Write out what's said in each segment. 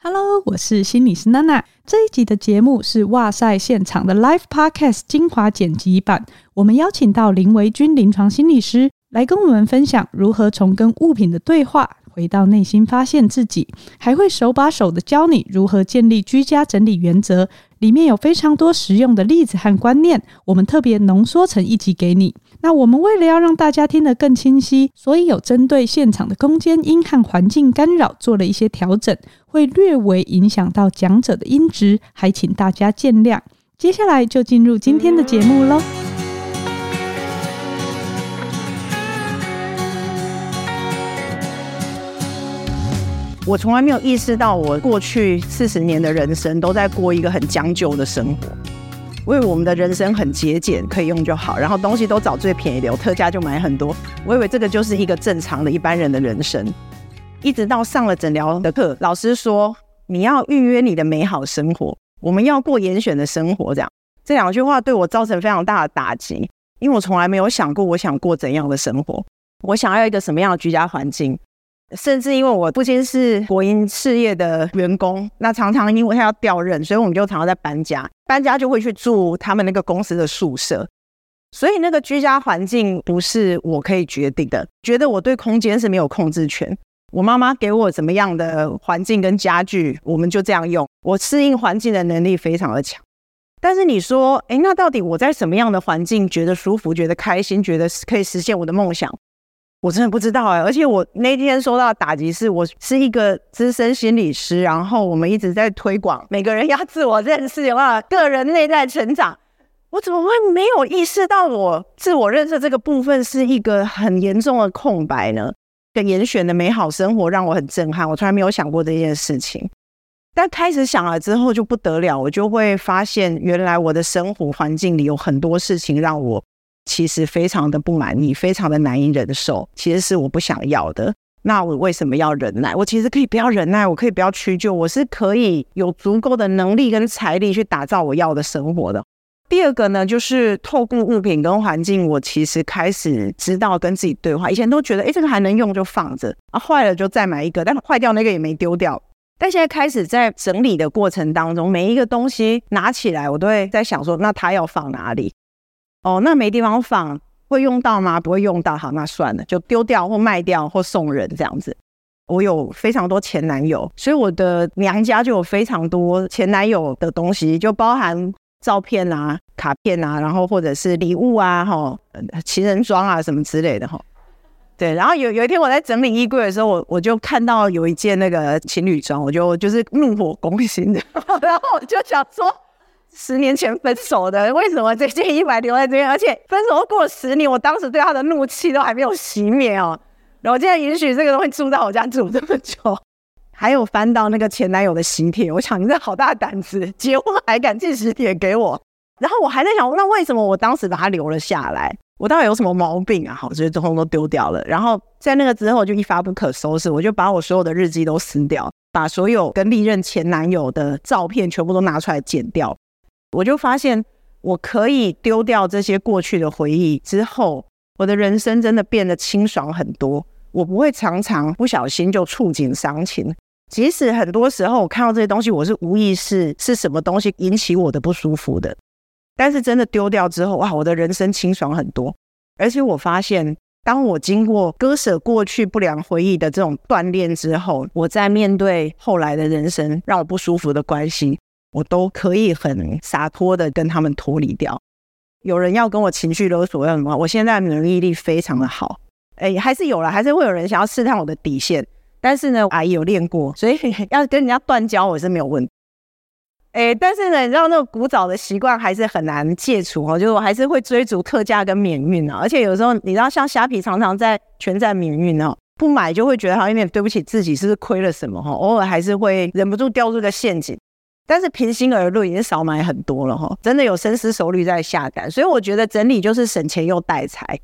Hello，我是心理师娜娜。这一集的节目是哇塞现场的 Live Podcast 精华剪辑版。我们邀请到林维君临床心理师来跟我们分享如何从跟物品的对话回到内心发现自己，还会手把手的教你如何建立居家整理原则。里面有非常多实用的例子和观念，我们特别浓缩成一集给你。那我们为了要让大家听得更清晰，所以有针对现场的空间音和环境干扰做了一些调整，会略微影响到讲者的音质，还请大家见谅。接下来就进入今天的节目喽。我从来没有意识到，我过去四十年的人生都在过一个很将就的生活。我以为我们的人生很节俭，可以用就好，然后东西都找最便宜的，有特价就买很多。我以为这个就是一个正常的一般人的人生。一直到上了诊疗的课，老师说你要预约你的美好生活，我们要过严选的生活。这样这两句话对我造成非常大的打击，因为我从来没有想过我想过怎样的生活，我想要一个什么样的居家环境。甚至因为我父亲是国营事业的员工，那常常因为他要调任，所以我们就常常在搬家，搬家就会去住他们那个公司的宿舍，所以那个居家环境不是我可以决定的，觉得我对空间是没有控制权。我妈妈给我怎么样的环境跟家具，我们就这样用，我适应环境的能力非常的强。但是你说，诶，那到底我在什么样的环境觉得舒服、觉得开心、觉得可以实现我的梦想？我真的不知道哎，而且我那天收到打击是，我是一个资深心理师，然后我们一直在推广每个人要自我认识的话，个人内在成长，我怎么会没有意识到我自我认识这个部分是一个很严重的空白呢？跟严选的美好生活让我很震撼，我从来没有想过这件事情，但开始想了之后就不得了，我就会发现原来我的生活环境里有很多事情让我。其实非常的不满意，非常的难以忍受，其实是我不想要的。那我为什么要忍耐？我其实可以不要忍耐，我可以不要屈就，我是可以有足够的能力跟财力去打造我要的生活的。第二个呢，就是透过物品跟环境，我其实开始知道跟自己对话。以前都觉得，诶，这个还能用就放着啊，坏了就再买一个，但坏掉那个也没丢掉。但现在开始在整理的过程当中，每一个东西拿起来，我都会在想说，那它要放哪里？哦，那没地方放，会用到吗？不会用到，好，那算了，就丢掉或卖掉或送人这样子。我有非常多前男友，所以我的娘家就有非常多前男友的东西，就包含照片啊、卡片啊，然后或者是礼物啊，哈，情人装啊什么之类的，哈。对，然后有有一天我在整理衣柜的时候，我我就看到有一件那个情侣装，我就就是怒火攻心的，然后我就想说。十年前分手的，为什么这件衣服还留在这边？而且分手过了十年，我当时对他的怒气都还没有熄灭哦。然后我现在允许这个东西住在我家住这么久，还有翻到那个前男友的喜帖，我想你这好大胆子，结婚还敢寄喜帖给我。然后我还在想，那为什么我当时把它留了下来？我到底有什么毛病啊？好，所以最后都丢掉了。然后在那个之后就一发不可收拾，我就把我所有的日记都撕掉，把所有跟历任前男友的照片全部都拿出来剪掉。我就发现，我可以丢掉这些过去的回忆之后，我的人生真的变得清爽很多。我不会常常不小心就触景伤情，即使很多时候我看到这些东西，我是无意识是什么东西引起我的不舒服的。但是真的丢掉之后，哇，我的人生清爽很多。而且我发现，当我经过割舍过去不良回忆的这种锻炼之后，我在面对后来的人生让我不舒服的关系。我都可以很洒脱的跟他们脱离掉。有人要跟我情绪勒索要什么？我现在免疫力非常的好，哎，还是有了，还是会有人想要试探我的底线。但是呢，阿姨有练过，所以要跟人家断交我是没有问题。哎，但是呢，你知道那个古早的习惯还是很难戒除哦，就是我还是会追逐特价跟免运啊。而且有时候你知道，像虾皮常常在全站免运哦，不买就会觉得好像有点对不起自己，是不是亏了什么哈？偶尔还是会忍不住掉入个陷阱。但是平心而论，已经少买很多了哈，真的有深思熟虑在下单。所以我觉得整理就是省钱又带财。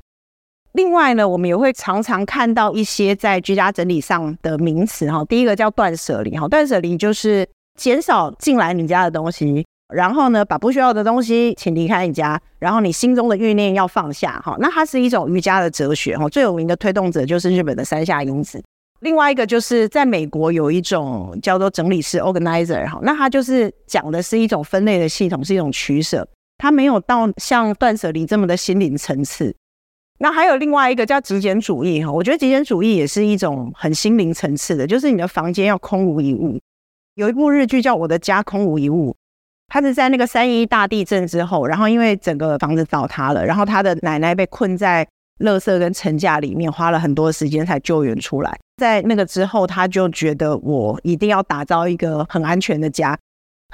另外呢，我们也会常常看到一些在居家整理上的名词哈。第一个叫断舍离哈，断舍离就是减少进来你家的东西，然后呢，把不需要的东西请离开你家，然后你心中的欲念要放下哈。那它是一种瑜伽的哲学哈，最有名的推动者就是日本的山下英子。另外一个就是在美国有一种叫做整理师 （organizer） 哈，那它就是讲的是一种分类的系统，是一种取舍，它没有到像断舍离这么的心灵层次。那还有另外一个叫极简主义哈，我觉得极简主义也是一种很心灵层次的，就是你的房间要空无一物。有一部日剧叫《我的家空无一物》，他是在那个三一大地震之后，然后因为整个房子倒塌了，然后他的奶奶被困在垃圾跟层架里面，花了很多时间才救援出来。在那个之后，他就觉得我一定要打造一个很安全的家，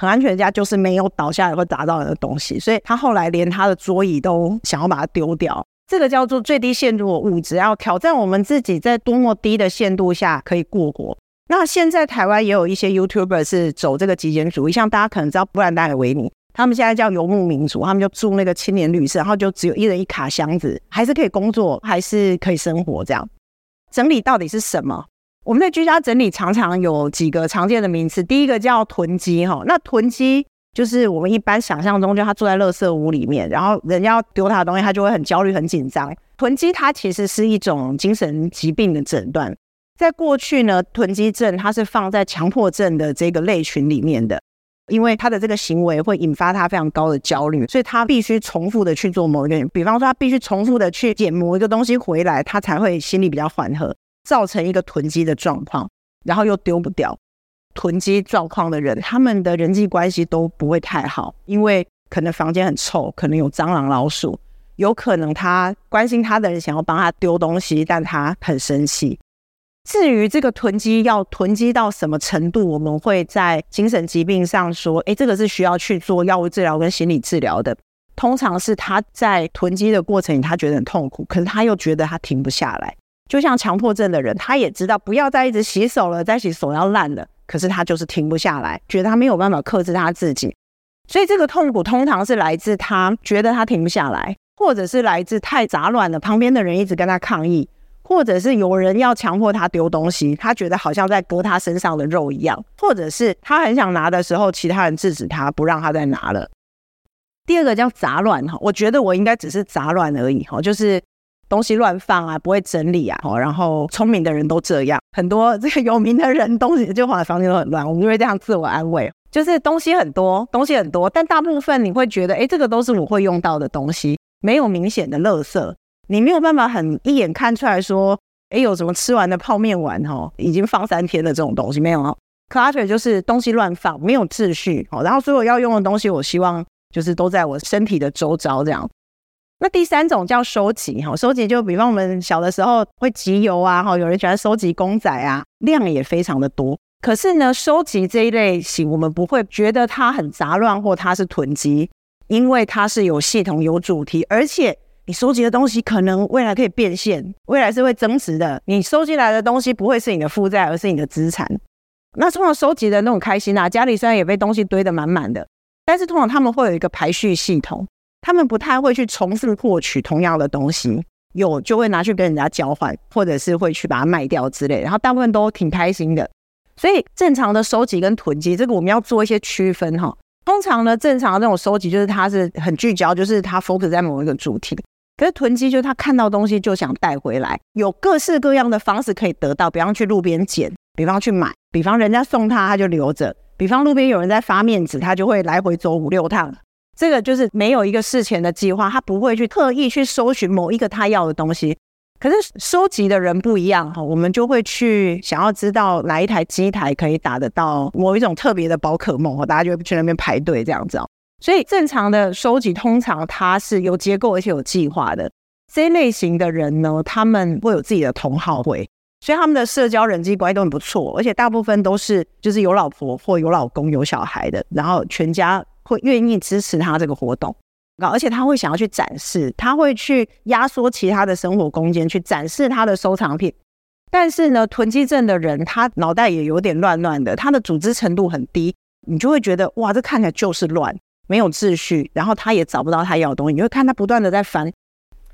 很安全的家就是没有倒下来会砸到人的东西，所以他后来连他的桌椅都想要把它丢掉。这个叫做最低限度的物质，要挑战我们自己在多么低的限度下可以过活。那现在台湾也有一些 YouTuber 是走这个极简主义，像大家可能知道布兰达·维尼，他们现在叫游牧民族，他们就住那个青年旅社，然后就只有一人一卡箱子，还是可以工作，还是可以生活。这样整理到底是什么？我们在居家整理常常有几个常见的名词，第一个叫囤积哈，那囤积。就是我们一般想象中，就他坐在垃圾屋里面，然后人家要丢他的东西，他就会很焦虑、很紧张。囤积它其实是一种精神疾病的诊断。在过去呢，囤积症它是放在强迫症的这个类群里面的，因为他的这个行为会引发他非常高的焦虑，所以他必须重复的去做某一个，比方说他必须重复的去捡某一个东西回来，他才会心里比较缓和，造成一个囤积的状况，然后又丢不掉。囤积状况的人，他们的人际关系都不会太好，因为可能房间很臭，可能有蟑螂、老鼠，有可能他关心他的人想要帮他丢东西，但他很生气。至于这个囤积要囤积到什么程度，我们会在精神疾病上说，诶，这个是需要去做药物治疗跟心理治疗的。通常是他在囤积的过程里，他觉得很痛苦，可是他又觉得他停不下来。就像强迫症的人，他也知道不要再一直洗手了，再洗手要烂了。可是他就是停不下来，觉得他没有办法克制他自己，所以这个痛苦通常是来自他觉得他停不下来，或者是来自太杂乱了，旁边的人一直跟他抗议，或者是有人要强迫他丢东西，他觉得好像在割他身上的肉一样，或者是他很想拿的时候，其他人制止他，不让他再拿了。第二个叫杂乱哈，我觉得我应该只是杂乱而已哈，就是。东西乱放啊，不会整理啊，然后聪明的人都这样，很多这个有名的人东西就放在房间都很乱，我们就会这样自我安慰，就是东西很多，东西很多，但大部分你会觉得，哎，这个都是我会用到的东西，没有明显的垃圾，你没有办法很一眼看出来说，哎，有什么吃完的泡面碗哈，已经放三天的这种东西没有啊？Clutter 就是东西乱放，没有秩序，哦然后所有要用的东西，我希望就是都在我身体的周遭这样。那第三种叫收集哈，收集就比方我们小的时候会集邮啊，哈，有人喜欢收集公仔啊，量也非常的多。可是呢，收集这一类型，我们不会觉得它很杂乱或它是囤积，因为它是有系统、有主题，而且你收集的东西可能未来可以变现，未来是会增值的。你收集来的东西不会是你的负债，而是你的资产。那通常收集的那种开心啊，家里虽然也被东西堆得满满的，但是通常他们会有一个排序系统。他们不太会去重复获取同样的东西，有就会拿去跟人家交换，或者是会去把它卖掉之类。然后大部分都挺开心的。所以正常的收集跟囤积，这个我们要做一些区分哈。通常呢，正常的这种收集就是它是很聚焦，就是它 focus 在某一个主题。可是囤积就是他看到东西就想带回来，有各式各样的方式可以得到，比方去路边捡，比方去买，比方人家送他他就留着，比方路边有人在发面纸，他就会来回走五六趟。这个就是没有一个事前的计划，他不会去特意去搜寻某一个他要的东西。可是收集的人不一样哈，我们就会去想要知道哪一台机台可以打得到某一种特别的宝可梦，大家就会去那边排队这样子。所以正常的收集通常它是有结构而且有计划的。这一类型的人呢，他们会有自己的同好会，所以他们的社交人际关系都很不错，而且大部分都是就是有老婆或有老公有小孩的，然后全家会愿意支持他这个活动，而且他会想要去展示，他会去压缩其他的生活空间去展示他的收藏品。但是呢，囤积症的人他脑袋也有点乱乱的，他的组织程度很低，你就会觉得哇，这看起来就是乱，没有秩序，然后他也找不到他要的东西，你会看他不断的在翻。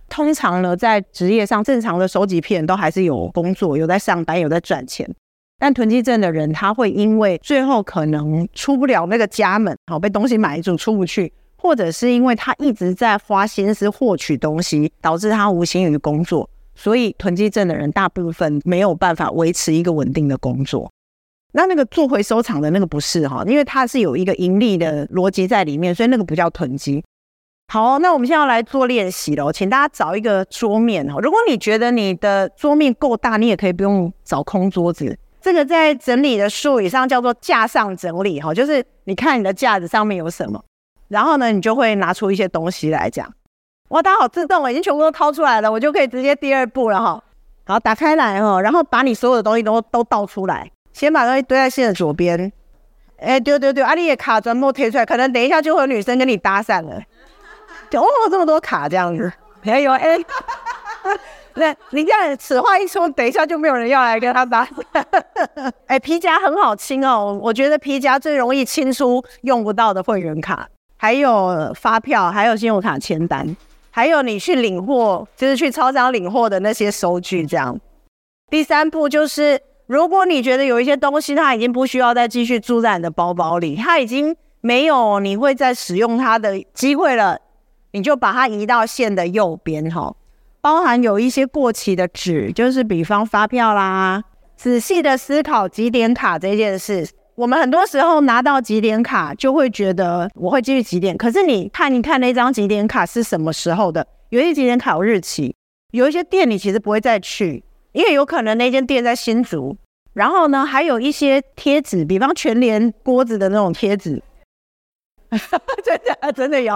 通常呢，在职业上正常的收集癖都还是有工作，有在上班，有在赚钱。但囤积症的人，他会因为最后可能出不了那个家门，好被东西埋住出不去，或者是因为他一直在花心思获取东西，导致他无心于工作。所以囤积症的人大部分没有办法维持一个稳定的工作。那那个做回收厂的那个不是哈，因为它是有一个盈利的逻辑在里面，所以那个不叫囤积。好，那我们现在要来做练习了。请大家找一个桌面哈。如果你觉得你的桌面够大，你也可以不用找空桌子。这个在整理的术语上叫做架上整理哈，就是你看你的架子上面有什么，然后呢，你就会拿出一些东西来讲。哇，大家好自动，已经全部都掏出来了，我就可以直接第二步了哈。好，打开来哈，然后把你所有的东西都都倒出来，先把东西堆在线的左边。哎，对对对，阿丽也卡砖没贴出来，可能等一下就会有女生跟你搭讪了。哦，这么多卡这样子，没有哎，那你这样此话一出，等一下就没有人要来跟他搭。哎，皮夹很好清哦，我觉得皮夹最容易清出用不到的会员卡，还有发票，还有信用卡签单，还有你去领货，就是去超商领货的那些收据这样。第三步就是，如果你觉得有一些东西它已经不需要再继续住在你的包包里，它已经没有你会再使用它的机会了。你就把它移到线的右边哈，包含有一些过期的纸，就是比方发票啦。仔细的思考集点卡这件事，我们很多时候拿到集点卡就会觉得我会继续集点，可是你看一看那张集点卡是什么时候的？有一些集点卡有日期，有一些店你其实不会再去，因为有可能那间店在新竹。然后呢，还有一些贴纸，比方全联锅子的那种贴纸，真的真的有。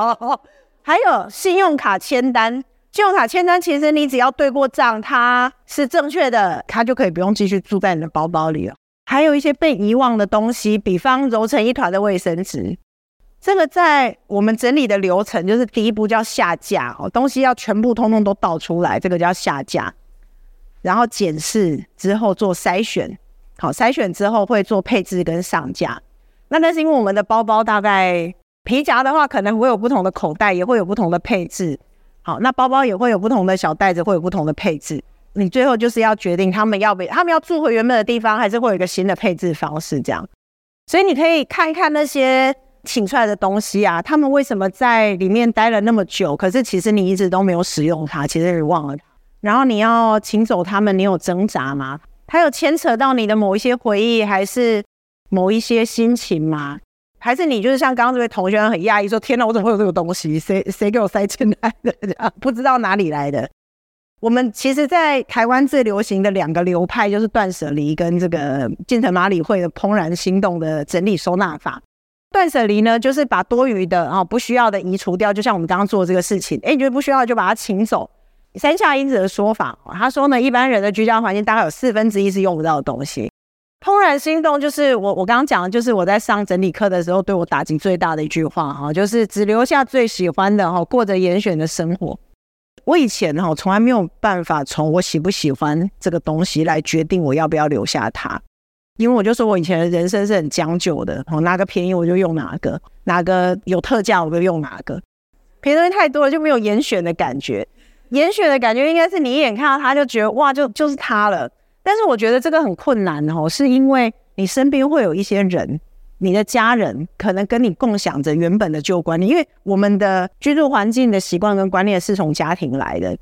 还有信用卡签单，信用卡签单其实你只要对过账，它是正确的，它就可以不用继续住在你的包包里了。还有一些被遗忘的东西，比方揉成一团的卫生纸，这个在我们整理的流程就是第一步叫下架哦，东西要全部通通都倒出来，这个叫下架，然后检视之后做筛选，好，筛选之后会做配置跟上架。那那是因为我们的包包大概。皮夹的话，可能会有不同的口袋，也会有不同的配置。好，那包包也会有不同的小袋子，会有不同的配置。你最后就是要决定他们要不，他们要住回原本的地方，还是会有一个新的配置方式这样。所以你可以看一看那些请出来的东西啊，他们为什么在里面待了那么久？可是其实你一直都没有使用它，其实你忘了。然后你要请走他们，你有挣扎吗？它有牵扯到你的某一些回忆，还是某一些心情吗？还是你就是像刚刚这位同学很讶异说：“天哪，我怎么会有这个东西？谁谁给我塞进来的？不知道哪里来的。”我们其实，在台湾最流行的两个流派就是断舍离跟这个近藤麻里惠的怦然心动的整理收纳法。断舍离呢，就是把多余的啊不需要的移除掉，就像我们刚刚做的这个事情。哎，你觉得不需要就把它请走。山下英子的说法，他说呢，一般人的居家环境大概有四分之一是用不到的东西。怦然心动就是我我刚刚讲的，就是我在上整理课的时候对我打击最大的一句话哈，就是只留下最喜欢的哈，过着严选的生活。我以前哈从来没有办法从我喜不喜欢这个东西来决定我要不要留下它，因为我就说我以前的人生是很将就的，哦，哪个便宜我就用哪个，哪个有特价我就用哪个，便宜东西太多了就没有严选的感觉，严选的感觉应该是你一眼看到它就觉得哇就就是它了。但是我觉得这个很困难哦，是因为你身边会有一些人，你的家人可能跟你共享着原本的旧观念，因为我们的居住环境的习惯跟观念是从家庭来的。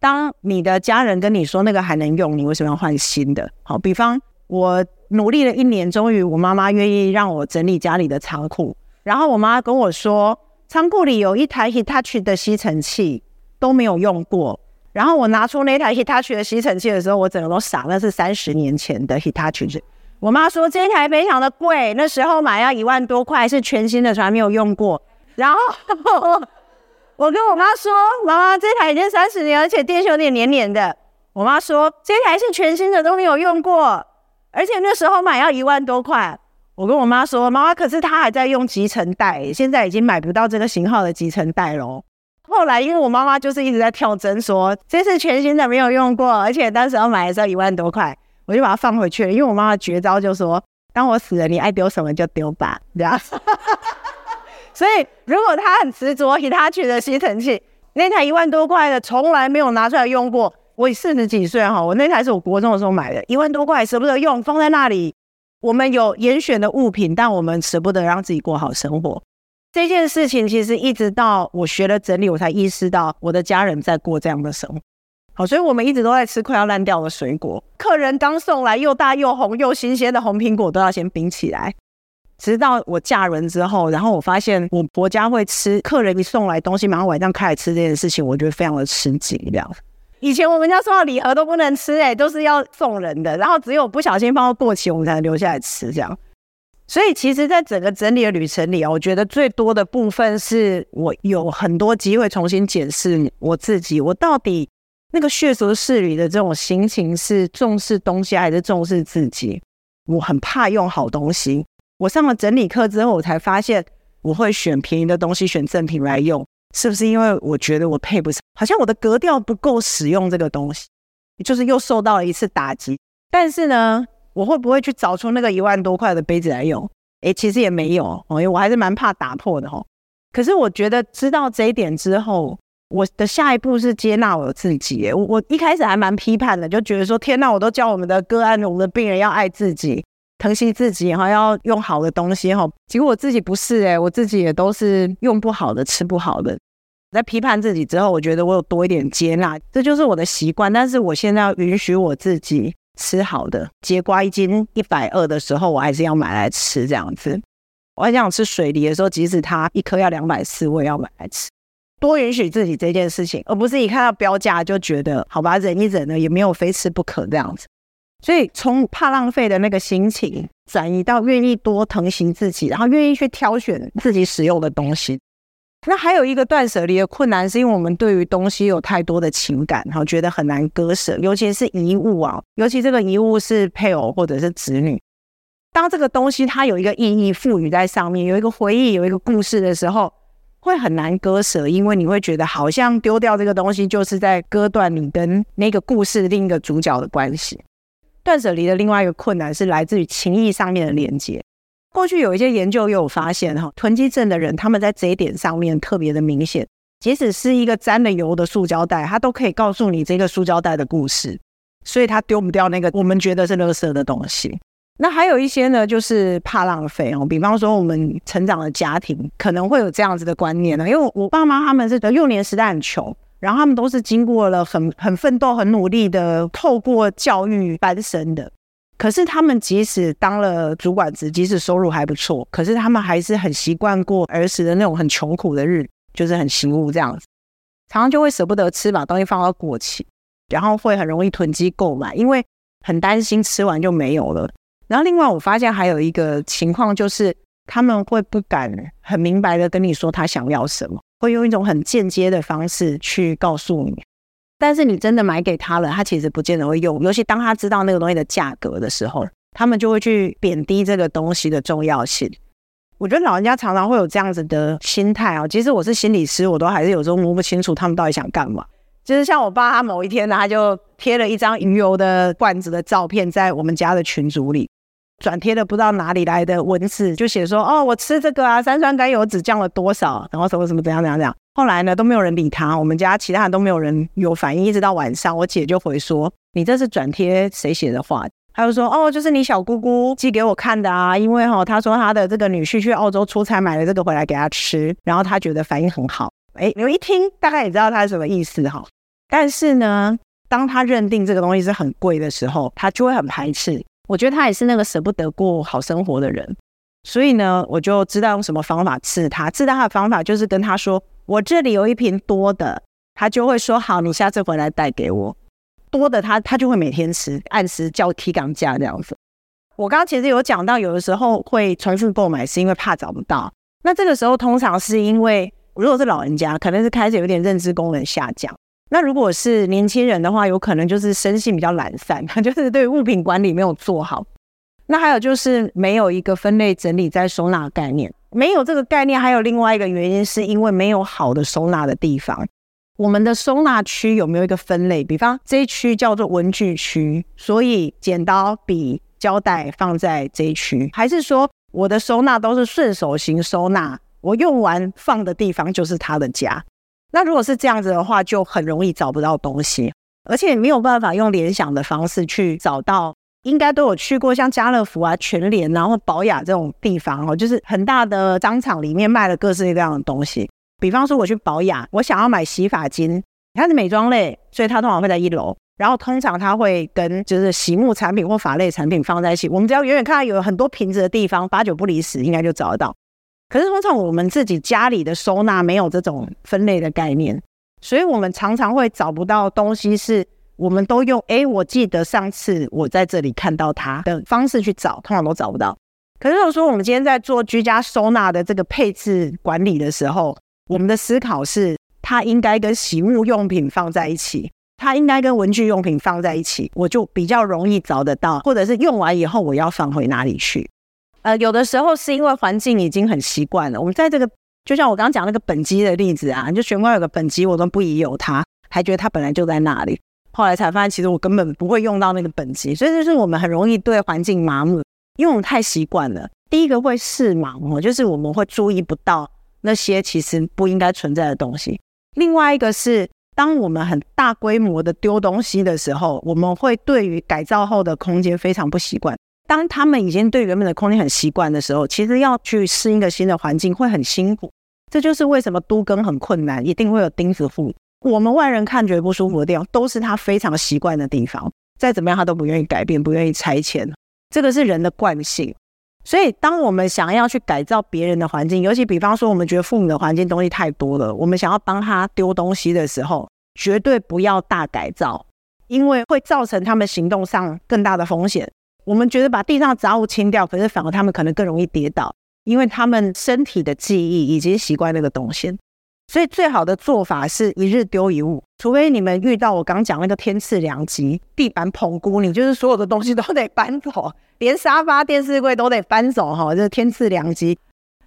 当你的家人跟你说那个还能用，你为什么要换新的？好，比方我努力了一年，终于我妈妈愿意让我整理家里的仓库，然后我妈跟我说，仓库里有一台 Hitachi 的吸尘器都没有用过。然后我拿出那台 Hitachi 的吸尘器的时候，我整个都傻，那是三十年前的 Hitachi。我妈说这台非常的贵，那时候买要一万多块，是全新的，从来没有用过。然后我跟我妈说，妈妈，这台已经三十年，而且电线有点黏黏的。我妈说，这台是全新的，都没有用过，而且那时候买要一万多块。我跟我妈说，妈妈，可是她还在用集成袋，现在已经买不到这个型号的集成袋喽。后来，因为我妈妈就是一直在跳针，说这是全新的，没有用过，而且当时要买的时候一万多块，我就把它放回去了。因为我妈妈绝招就说，当我死了，你爱丢什么就丢吧，这样。所以，如果他很执着他去的吸尘器那台一万多块的，从来没有拿出来用过。我四十几岁哈，我那台是我国中的时候买的，一万多块舍不得用，放在那里。我们有严选的物品，但我们舍不得让自己过好生活。这件事情其实一直到我学了整理，我才意识到我的家人在过这样的生活。好，所以我们一直都在吃快要烂掉的水果。客人刚送来又大又红又新鲜的红苹果，都要先冰起来。直到我嫁人之后，然后我发现我婆家会吃客人一送来东西，马上晚上开始吃这件事情，我觉得非常的吃惊。这样，以前我们家送到礼盒都不能吃，欸，哎，都是要送人的，然后只有不小心放到过期，我们才能留下来吃。这样，所以其实，在整个整理的旅程里啊，我觉得最多的部分是我有很多机会重新检视我自己，我到底那个血俗事里的这种心情是重视东西还是重视自己？我很怕用好东西。我上了整理课之后，我才发现我会选便宜的东西，选正品来用，是不是因为我觉得我配不上？好像我的格调不够使用这个东西，就是又受到了一次打击。但是呢，我会不会去找出那个一万多块的杯子来用？诶，其实也没有哦，因为我还是蛮怕打破的哦。可是我觉得知道这一点之后，我的下一步是接纳我自己。我我一开始还蛮批判的，就觉得说天哪，我都教我们的个案，我们的病人要爱自己。疼惜自己哈，要用好的东西哈。结果我自己不是诶，我自己也都是用不好的，吃不好的。在批判自己之后，我觉得我有多一点接纳，这就是我的习惯。但是我现在要允许我自己吃好的，节瓜一斤一百二的时候，我还是要买来吃这样子。我还想吃水梨的时候，即使它一颗要两百四，我也要买来吃。多允许自己这件事情，而不是一看到标价就觉得好吧，忍一忍呢，也没有非吃不可这样子。所以从怕浪费的那个心情转移到愿意多疼惜自己，然后愿意去挑选自己使用的东西。那还有一个断舍离的困难，是因为我们对于东西有太多的情感，然后觉得很难割舍，尤其是遗物啊，尤其这个遗物是配偶或者是子女。当这个东西它有一个意义赋予在上面，有一个回忆，有一个故事的时候，会很难割舍，因为你会觉得好像丢掉这个东西就是在割断你跟那个故事另一个主角的关系。断舍离的另外一个困难是来自于情谊上面的连接。过去有一些研究又有发现，哈，囤积症的人他们在这一点上面特别的明显。即使是一个沾了油的塑胶袋，他都可以告诉你这个塑胶袋的故事，所以他丢不掉那个我们觉得是垃圾的东西。那还有一些呢，就是怕浪费哦。比方说，我们成长的家庭可能会有这样子的观念呢，因为我爸妈他们是幼年时代很穷。然后他们都是经过了很很奋斗、很努力的，透过教育翻身的。可是他们即使当了主管职，即使收入还不错，可是他们还是很习惯过儿时的那种很穷苦的日子，就是很辛苦这样子。常常就会舍不得吃，把东西放到过期，然后会很容易囤积购买，因为很担心吃完就没有了。然后另外我发现还有一个情况，就是他们会不敢很明白的跟你说他想要什么。会用一种很间接的方式去告诉你，但是你真的买给他了，他其实不见得会用。尤其当他知道那个东西的价格的时候，他们就会去贬低这个东西的重要性。我觉得老人家常常会有这样子的心态啊。其实我是心理师，我都还是有时候摸不清楚他们到底想干嘛。就是像我爸，他某一天，他就贴了一张鱼油的罐子的照片在我们家的群组里。转贴的不知道哪里来的文字，就写说哦，我吃这个啊，三酸甘油酯降了多少，然后什么什么怎样怎样怎样。后来呢，都没有人理他，我们家其他人都没有人有反应，一直到晚上，我姐就回说，你这是转贴谁写的话？他就说哦，就是你小姑姑寄给我看的啊，因为哈、哦，他说他的这个女婿去澳洲出差买了这个回来给他吃，然后他觉得反应很好。哎，你们一听大概也知道他是什么意思哈。但是呢，当他认定这个东西是很贵的时候，他就会很排斥。我觉得他也是那个舍不得过好生活的人，所以呢，我就知道用什么方法治他。治他的方法就是跟他说：“我这里有一瓶多的。”他就会说：“好，你下次回来带给我多的他。”他就会每天吃，按时叫提港价这样子。我刚刚其实有讲到，有的时候会重复购买是因为怕找不到。那这个时候通常是因为如果是老人家，可能是开始有点认知功能下降。那如果是年轻人的话，有可能就是生性比较懒散，就是对物品管理没有做好。那还有就是没有一个分类整理再收纳概念，没有这个概念，还有另外一个原因是因为没有好的收纳的地方。我们的收纳区有没有一个分类？比方这一区叫做文具区，所以剪刀、笔、胶带放在这一区，还是说我的收纳都是顺手型收纳？我用完放的地方就是他的家。那如果是这样子的话，就很容易找不到东西，而且没有办法用联想的方式去找到。应该都有去过像家乐福啊、全联，然后宝雅这种地方哦，就是很大的商场里面卖了各式各样的东西。比方说我去宝雅，我想要买洗发精，它是美妆类，所以它通常会在一楼。然后通常它会跟就是洗沐产品或发类产品放在一起。我们只要远远看到有很多瓶子的地方，八九不离十，应该就找得到。可是通常我们自己家里的收纳没有这种分类的概念，所以我们常常会找不到东西是。我们都用哎，我记得上次我在这里看到它的方式去找，通常都找不到。可是如果说我们今天在做居家收纳的这个配置管理的时候，我们的思考是，它应该跟洗沐用品放在一起，它应该跟文具用品放在一起，我就比较容易找得到，或者是用完以后我要放回哪里去。呃，有的时候是因为环境已经很习惯了，我们在这个就像我刚刚讲那个本机的例子啊，就玄关有个本机，我都不疑有它，还觉得它本来就在那里。后来才发现，其实我根本不会用到那个本机，所以就是我们很容易对环境麻木，因为我们太习惯了。第一个会视盲哦，就是我们会注意不到那些其实不应该存在的东西。另外一个是，当我们很大规模的丢东西的时候，我们会对于改造后的空间非常不习惯。当他们已经对原本的空间很习惯的时候，其实要去适应一个新的环境会很辛苦。这就是为什么都更很困难，一定会有钉子户。我们外人看觉得不舒服的地方，都是他非常习惯的地方。再怎么样，他都不愿意改变，不愿意拆迁。这个是人的惯性。所以，当我们想要去改造别人的环境，尤其比方说，我们觉得父母的环境东西太多了，我们想要帮他丢东西的时候，绝对不要大改造，因为会造成他们行动上更大的风险。我们觉得把地上杂物清掉，可是反而他们可能更容易跌倒，因为他们身体的记忆已经习惯那个东西。所以最好的做法是一日丢一物，除非你们遇到我刚讲那个天赐良机，地板捧菇，你就是所有的东西都得搬走，连沙发、电视柜都得搬走哈，这是天赐良机。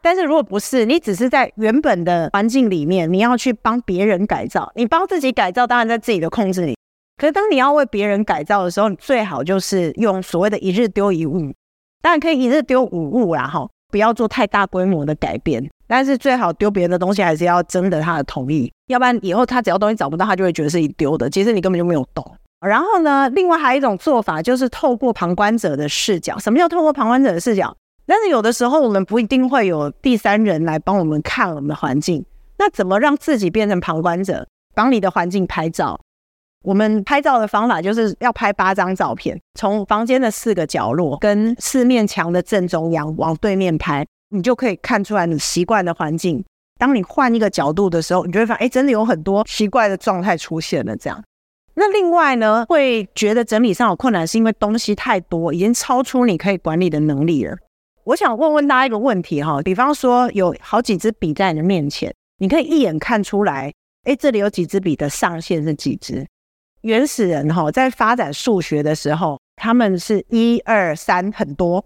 但是如果不是，你只是在原本的环境里面，你要去帮别人改造，你帮自己改造当然在自己的控制里，可是当你要为别人改造的时候，你最好就是用所谓的一日丢一物，当然可以一日丢五物啦哈，不要做太大规模的改变。但是最好丢别人的东西，还是要征得他的同意，要不然以后他只要东西找不到，他就会觉得是你丢的，其实你根本就没有动。然后呢，另外还有一种做法，就是透过旁观者的视角。什么叫透过旁观者的视角？但是有的时候我们不一定会有第三人来帮我们看我们的环境，那怎么让自己变成旁观者，帮你的环境拍照？我们拍照的方法就是要拍八张照片，从房间的四个角落跟四面墙的正中央往对面拍。你就可以看出来，你习惯的环境，当你换一个角度的时候，你就会发现，哎，真的有很多奇怪的状态出现了。这样，那另外呢，会觉得整理上有困难，是因为东西太多，已经超出你可以管理的能力了。我想问问大家一个问题哈，比方说有好几支笔在你的面前，你可以一眼看出来，哎，这里有几支笔的上限是几支？原始人哈，在发展数学的时候，他们是一二三很多。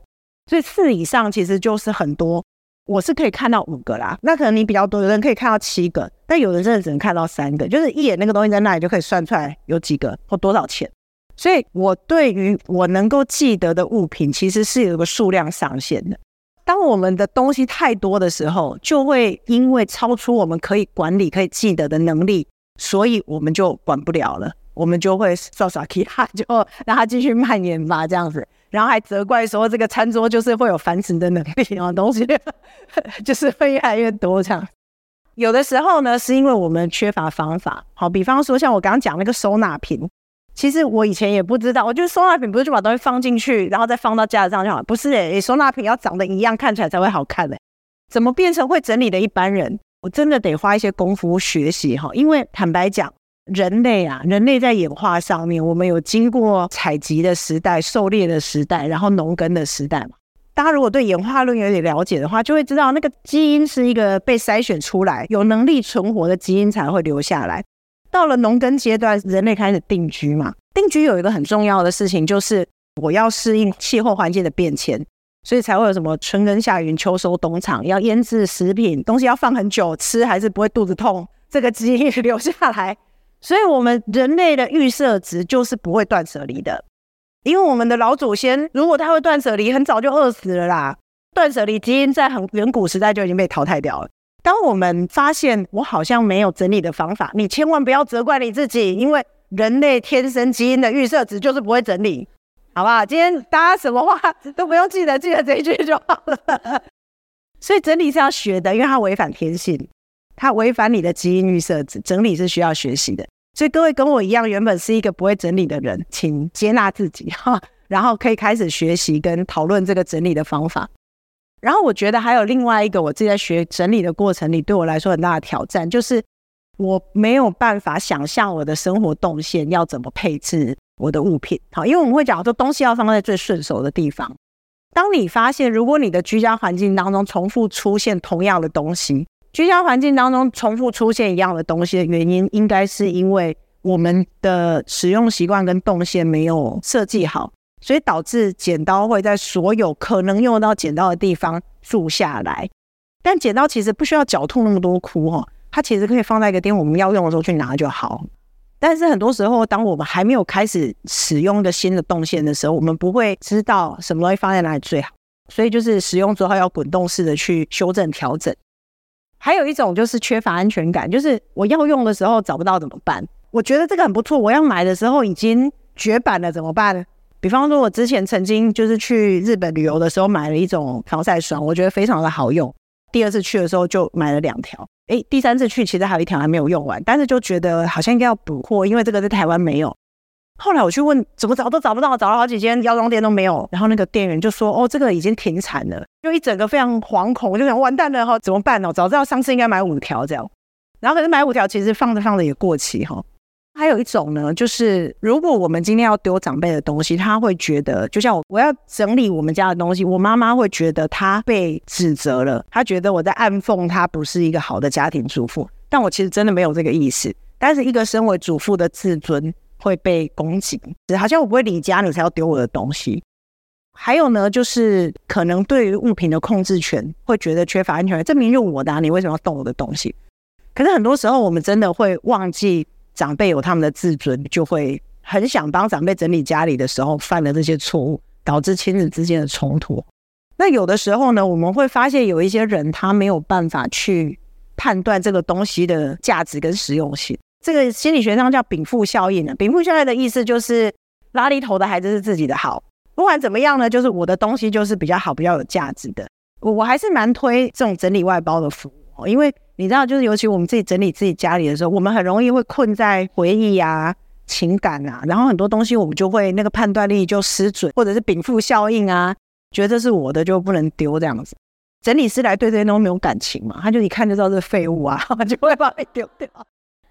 所以四以上其实就是很多，我是可以看到五个啦。那可能你比较多，有人可以看到七个，但有人真的只能看到三个，就是一眼那个东西在那里就可以算出来有几个或多少钱。所以我对于我能够记得的物品，其实是有个数量上限的。当我们的东西太多的时候，就会因为超出我们可以管理、可以记得的能力，所以我们就管不了了，我们就会耍耍他，就让它继续蔓延吧，这样子。然后还责怪说，这个餐桌就是会有繁殖的能力啊，东西 就是会越来越多这样。有的时候呢，是因为我们缺乏方法。好，比方说像我刚刚讲那个收纳瓶，其实我以前也不知道，我觉得收纳瓶不是就把东西放进去，然后再放到架子上就好，不是诶，收纳瓶要长得一样，看起来才会好看诶。怎么变成会整理的一般人？我真的得花一些功夫学习哈，因为坦白讲。人类啊，人类在演化上面，我们有经过采集的时代、狩猎的时代，然后农耕的时代嘛。大家如果对演化论有点了解的话，就会知道那个基因是一个被筛选出来、有能力存活的基因才会留下来。到了农耕阶段，人类开始定居嘛。定居有一个很重要的事情，就是我要适应气候环境的变迁，所以才会有什么春耕夏耘秋收冬藏，要腌制食品，东西要放很久吃，还是不会肚子痛，这个基因留下来。所以，我们人类的预设值就是不会断舍离的，因为我们的老祖先如果他会断舍离，很早就饿死了啦。断舍离基因在很远古时代就已经被淘汰掉了。当我们发现我好像没有整理的方法，你千万不要责怪你自己，因为人类天生基因的预设值就是不会整理，好不好？今天大家什么话都不用记得，记得这一句就好了。所以整理是要学的，因为它违反天性。它违反你的基因预设值，整理是需要学习的。所以各位跟我一样，原本是一个不会整理的人，请接纳自己 哈，然后可以开始学习跟讨论这个整理的方法。然后我觉得还有另外一个，我自己在学整理的过程里，对我来说很大的挑战，就是我没有办法想象我的生活动线要怎么配置我的物品。好，因为我们会讲说东西要放在最顺手的地方。当你发现，如果你的居家环境当中重复出现同样的东西，居家环境当中重复出现一样的东西的原因，应该是因为我们的使用习惯跟动线没有设计好，所以导致剪刀会在所有可能用到剪刀的地方住下来。但剪刀其实不需要绞痛那么多窟哦，它其实可以放在一个地方，我们要用的时候去拿就好。但是很多时候，当我们还没有开始使用一个新的动线的时候，我们不会知道什么东西放在哪里最好，所以就是使用之后要滚动式的去修正调整。还有一种就是缺乏安全感，就是我要用的时候找不到怎么办？我觉得这个很不错，我要买的时候已经绝版了怎么办？比方说，我之前曾经就是去日本旅游的时候买了一种防晒霜，我觉得非常的好用。第二次去的时候就买了两条，诶，第三次去其实还有一条还没有用完，但是就觉得好像应该要补货，因为这个在台湾没有。后来我去问，怎么找都找不到，找了好几间药妆店都没有。然后那个店员就说：“哦，这个已经停产了。”就一整个非常惶恐，我就想完蛋了哈，怎么办呢？早知道上次应该买五条这样。然后可是买五条其实放着放着也过期哈。还有一种呢，就是如果我们今天要丢长辈的东西，他会觉得，就像我我要整理我们家的东西，我妈妈会觉得她被指责了，她觉得我在暗讽她不是一个好的家庭主妇。但我其实真的没有这个意思。但是一个身为主妇的自尊。会被攻击，好像我不会理家，你才要丢我的东西。还有呢，就是可能对于物品的控制权，会觉得缺乏安全感。这明明我的啊，你为什么要动我的东西？可是很多时候，我们真的会忘记长辈有他们的自尊，就会很想帮长辈整理家里的时候犯了这些错误，导致亲子之间的冲突。那有的时候呢，我们会发现有一些人他没有办法去判断这个东西的价值跟实用性。这个心理学上叫禀赋效应呢。禀赋效应的意思就是拉力头的孩子是自己的好，不管怎么样呢，就是我的东西就是比较好、比较有价值的。我我还是蛮推这种整理外包的服务，因为你知道，就是尤其我们自己整理自己家里的时候，我们很容易会困在回忆啊、情感啊，然后很多东西我们就会那个判断力就失准，或者是禀赋效应啊，觉得这是我的就不能丢这样子。整理师来对这些东西没有感情嘛，他就一看就知道是废物啊，就会把它丢掉。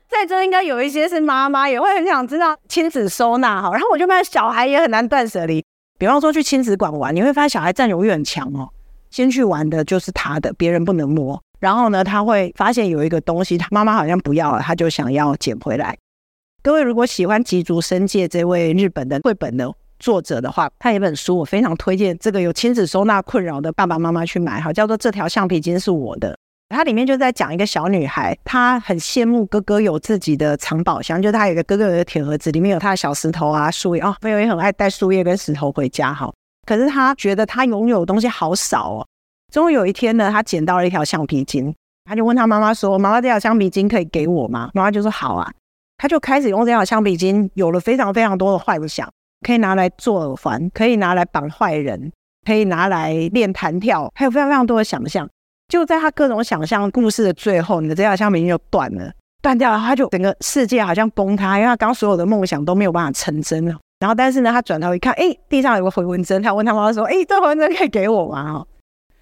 在这应该有一些是妈妈也会很想知道亲子收纳哈，然后我就发现小孩也很难断舍离。比方说去亲子馆玩，你会发现小孩占有欲很强哦，先去玩的就是他的，别人不能摸。然后呢，他会发现有一个东西，他妈妈好像不要了，他就想要捡回来。各位如果喜欢吉竹伸介这位日本的绘本的作者的话，他有一本书我非常推荐，这个有亲子收纳困扰的爸爸妈妈去买哈，叫做《这条橡皮筋是我的》。它里面就在讲一个小女孩，她很羡慕哥哥有自己的藏宝箱，就她有一个哥哥有个铁盒子，里面有他的小石头啊、树叶哦，朋友也很爱带树叶跟石头回家哈。可是她觉得她拥有的东西好少哦。终于有一天呢，她捡到了一条橡皮筋，她就问她妈妈说：“妈妈，这条橡皮筋可以给我吗？”妈妈就说：“好啊。”她就开始用这条橡皮筋，有了非常非常多的幻想，可以拿来做耳环，可以拿来绑坏人，可以拿来练弹跳，还有非常非常多的想象。就在他各种想象故事的最后，你的这条橡皮筋就断了，断掉了，他就整个世界好像崩塌，因为他刚所有的梦想都没有办法成真了。然后，但是呢，他转头一看，哎，地上有个回纹针，他问他妈妈说：“哎，这回纹针可以给我吗？”哈，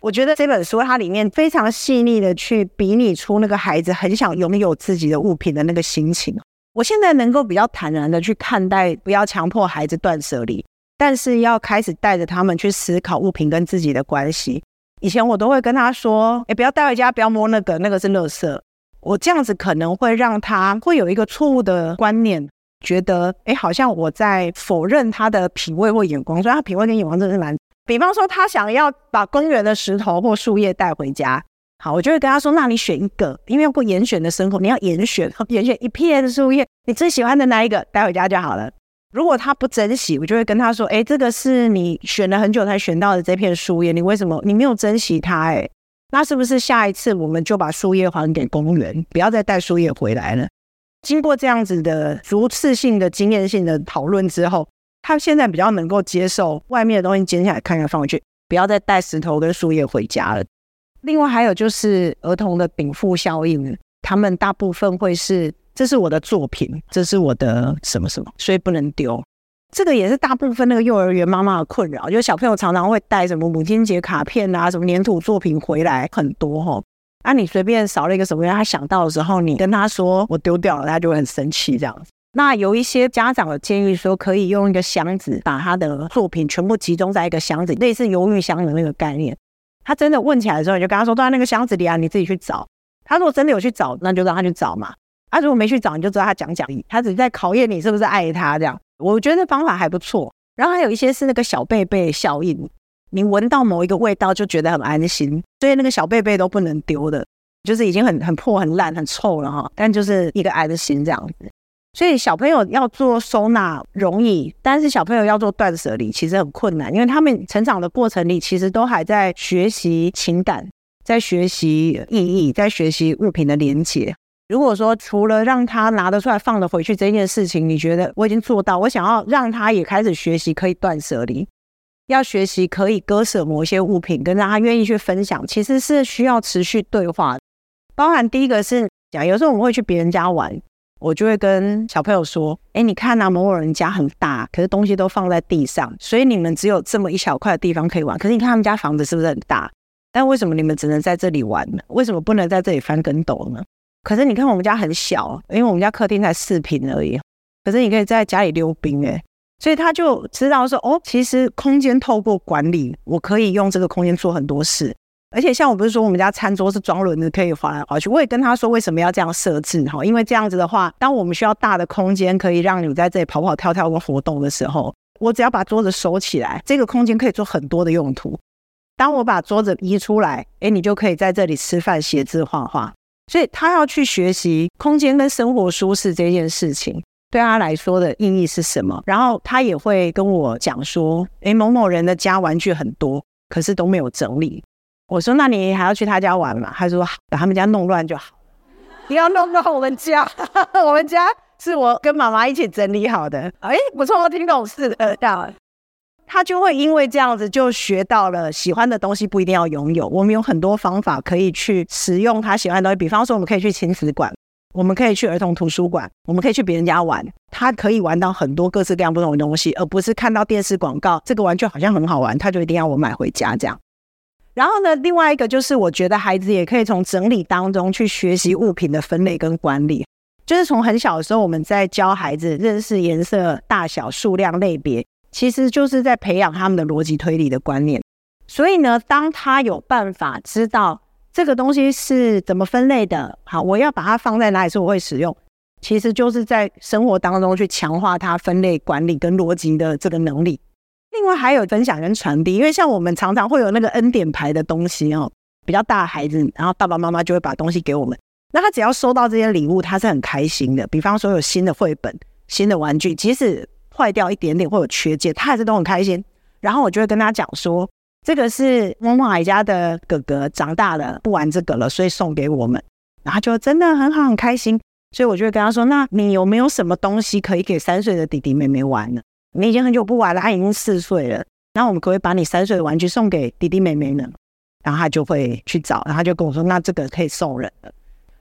我觉得这本书它里面非常细腻的去比拟出那个孩子很想拥有自己的物品的那个心情。我现在能够比较坦然的去看待，不要强迫孩子断舍离。但是要开始带着他们去思考物品跟自己的关系。以前我都会跟他说：“哎，不要带回家，不要摸那个，那个是垃圾。”我这样子可能会让他会有一个错误的观念，觉得哎，好像我在否认他的品味或眼光。所以他品味跟眼光真的是蛮……比方说，他想要把公园的石头或树叶带回家，好，我就会跟他说：“那你选一个，因为要过严选的生活，你要严选，严选一片树叶，你最喜欢的那一个带回家就好了。”如果他不珍惜，我就会跟他说：“哎，这个是你选了很久才选到的这片树叶，你为什么你没有珍惜它？哎，那是不是下一次我们就把树叶还给公园，不要再带树叶回来了？”经过这样子的逐次性的经验性的讨论之后，他现在比较能够接受外面的东西捡起来看看放回去，不要再带石头跟树叶回家了。另外还有就是儿童的禀赋效应，他们大部分会是。这是我的作品，这是我的什么什么，所以不能丢。这个也是大部分那个幼儿园妈妈的困扰，就是小朋友常常会带什么母亲节卡片啊，什么粘土作品回来很多哈。啊，你随便少了一个什么，他想到的时候，你跟他说我丢掉了，他就会很生气这样子。那有一些家长的建议说，可以用一个箱子把他的作品全部集中在一个箱子，类似犹豫箱的那个概念。他真的问起来的时候，你就跟他说都在那个箱子里啊，你自己去找。他如果真的有去找，那就让他去找嘛。他如果没去找，你就知道他讲讲义，他只是在考验你是不是爱他这样。我觉得方法还不错。然后还有一些是那个小贝贝效应，你闻到某一个味道就觉得很安心，所以那个小贝贝都不能丢的，就是已经很很破、很烂、很臭了哈。但就是一个爱的心这样子。所以小朋友要做收纳容易，但是小朋友要做断舍离其实很困难，因为他们成长的过程里其实都还在学习情感，在学习意义，在学习物品的连结。如果说除了让他拿得出来放得回去这件事情，你觉得我已经做到，我想要让他也开始学习可以断舍离，要学习可以割舍某些物品，跟让他愿意去分享，其实是需要持续对话。包含第一个是讲，有时候我们会去别人家玩，我就会跟小朋友说：“哎，你看啊，某某人家很大，可是东西都放在地上，所以你们只有这么一小块的地方可以玩。可是你看他们家房子是不是很大？但为什么你们只能在这里玩呢？为什么不能在这里翻跟斗呢？”可是你看我们家很小，因为我们家客厅才四平而已。可是你可以在家里溜冰诶，所以他就知道说哦，其实空间透过管理，我可以用这个空间做很多事。而且像我不是说我们家餐桌是装轮的，可以滑来滑去。我也跟他说为什么要这样设置哈，因为这样子的话，当我们需要大的空间可以让你在这里跑跑跳跳跟活动的时候，我只要把桌子收起来，这个空间可以做很多的用途。当我把桌子移出来，诶，你就可以在这里吃饭、写字、画画。所以他要去学习空间跟生活舒适这件事情对他来说的意义是什么，然后他也会跟我讲说：“诶，某某人的家玩具很多，可是都没有整理。”我说：“那你还要去他家玩吗？”他说：“把他们家弄乱就好了，不要弄到我们家。我们家是我跟妈妈一起整理好的。”诶，不错，我挺懂事的，这样。他就会因为这样子就学到了喜欢的东西不一定要拥有，我们有很多方法可以去使用他喜欢的东西。比方说，我们可以去亲子馆，我们可以去儿童图书馆，我们可以去别人家玩，他可以玩到很多各式各样不同的东西，而不是看到电视广告这个玩具好像很好玩，他就一定要我买回家这样。然后呢，另外一个就是我觉得孩子也可以从整理当中去学习物品的分类跟管理，就是从很小的时候我们在教孩子认识颜色、大小、数量、类别。其实就是在培养他们的逻辑推理的观念，所以呢，当他有办法知道这个东西是怎么分类的，好，我要把它放在哪里是我会使用，其实就是在生活当中去强化他分类管理跟逻辑的这个能力。另外还有分享跟传递，因为像我们常常会有那个恩典牌的东西哦，比较大的孩子，然后爸爸妈妈就会把东西给我们，那他只要收到这些礼物，他是很开心的。比方说有新的绘本、新的玩具，即使坏掉一点点或者缺件，他还是都很开心。然后我就会跟他讲说，这个是某某矮家的哥哥长大了不玩这个了，所以送给我们。然后就真的很好很开心。所以我就会跟他说，那你有没有什么东西可以给三岁的弟弟妹妹玩呢？你已经很久不玩了，他已经四岁了。那我们可不可以把你三岁的玩具送给弟弟妹妹呢？然后他就会去找，然后他就跟我说，那这个可以送人了。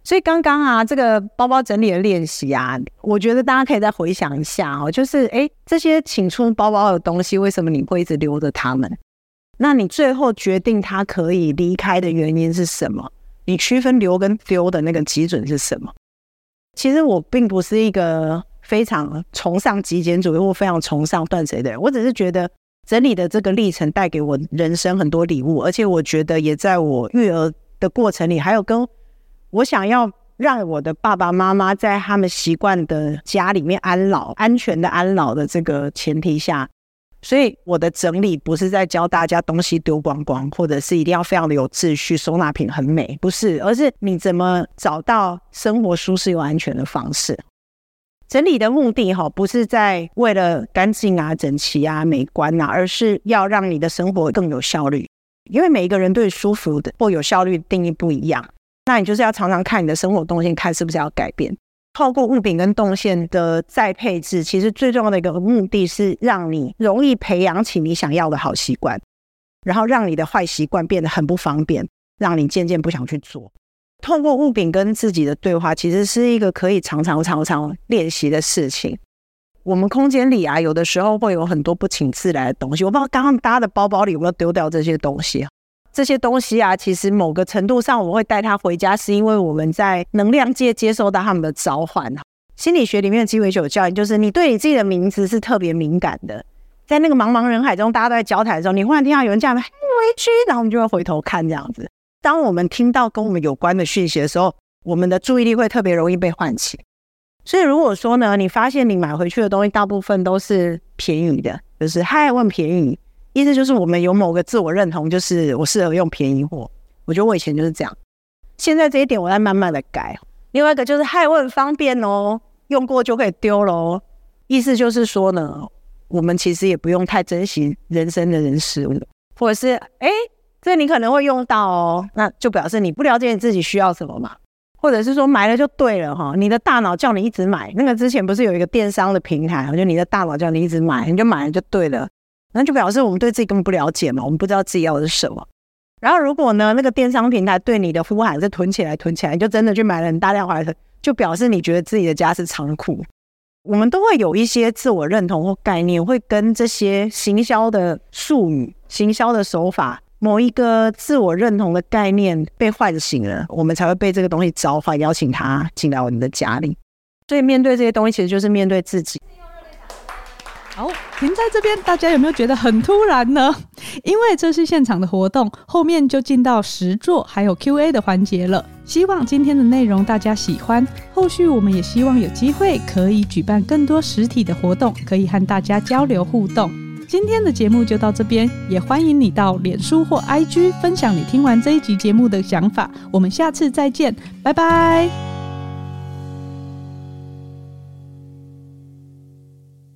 所以刚刚啊，这个包包整理的练习啊，我觉得大家可以再回想一下哦，就是诶，这些请出包包的东西，为什么你会一直留着它们？那你最后决定它可以离开的原因是什么？你区分留跟丢的那个基准是什么？其实我并不是一个非常崇尚极简主义或非常崇尚断舍的人，我只是觉得整理的这个历程带给我人生很多礼物，而且我觉得也在我育儿的过程里，还有跟我想要让我的爸爸妈妈在他们习惯的家里面安老、安全的安老的这个前提下。所以我的整理不是在教大家东西丢光光，或者是一定要非常的有秩序，收纳品很美，不是，而是你怎么找到生活舒适又安全的方式。整理的目的哈，不是在为了干净啊、整齐啊、美观啊，而是要让你的生活更有效率。因为每一个人对舒服的或有效率的定义不一样，那你就是要常常看你的生活动线，看是不是要改变。透过物品跟动线的再配置，其实最重要的一个目的是让你容易培养起你想要的好习惯，然后让你的坏习惯变得很不方便，让你渐渐不想去做。透过物品跟自己的对话，其实是一个可以常常常常练习的事情。我们空间里啊，有的时候会有很多不请自来的东西，我不知道刚刚搭的包包里有没有丢掉这些东西。这些东西啊，其实某个程度上，我会带他回家，是因为我们在能量界接受到他们的召唤。心理学里面的鸡尾酒教育，就是你对你自己的名字是特别敏感的。在那个茫茫人海中，大家都在交谈的时候，你忽然听到有人叫你“嘿，委屈”，然后我们就会回头看这样子。当我们听到跟我们有关的讯息的时候，我们的注意力会特别容易被唤起。所以，如果说呢，你发现你买回去的东西大部分都是便宜的，就是嗨我很便宜。意思就是我们有某个自我认同，就是我适合用便宜货。我觉得我以前就是这样，现在这一点我在慢慢的改。另外一个就是嗨，我很方便哦，用过就可以丢喽。意思就是说呢，我们其实也不用太珍惜人生的人事物，或者是哎，这你可能会用到哦，那就表示你不了解你自己需要什么嘛，或者是说买了就对了哈，你的大脑叫你一直买。那个之前不是有一个电商的平台，就你的大脑叫你一直买，你就买了就对了。那就表示我们对自己根本不了解嘛，我们不知道自己要的是什么。然后如果呢，那个电商平台对你的呼喊是囤起来、囤起来，你就真的去买了很大量回来，就表示你觉得自己的家是仓库。我们都会有一些自我认同或概念，会跟这些行销的术语、行销的手法，某一个自我认同的概念被唤醒了，我们才会被这个东西召唤，邀请他进来我们的家里。所以面对这些东西，其实就是面对自己。好，停在这边，大家有没有觉得很突然呢？因为这是现场的活动，后面就进到实作还有 Q&A 的环节了。希望今天的内容大家喜欢，后续我们也希望有机会可以举办更多实体的活动，可以和大家交流互动。今天的节目就到这边，也欢迎你到脸书或 IG 分享你听完这一集节目的想法。我们下次再见，拜拜。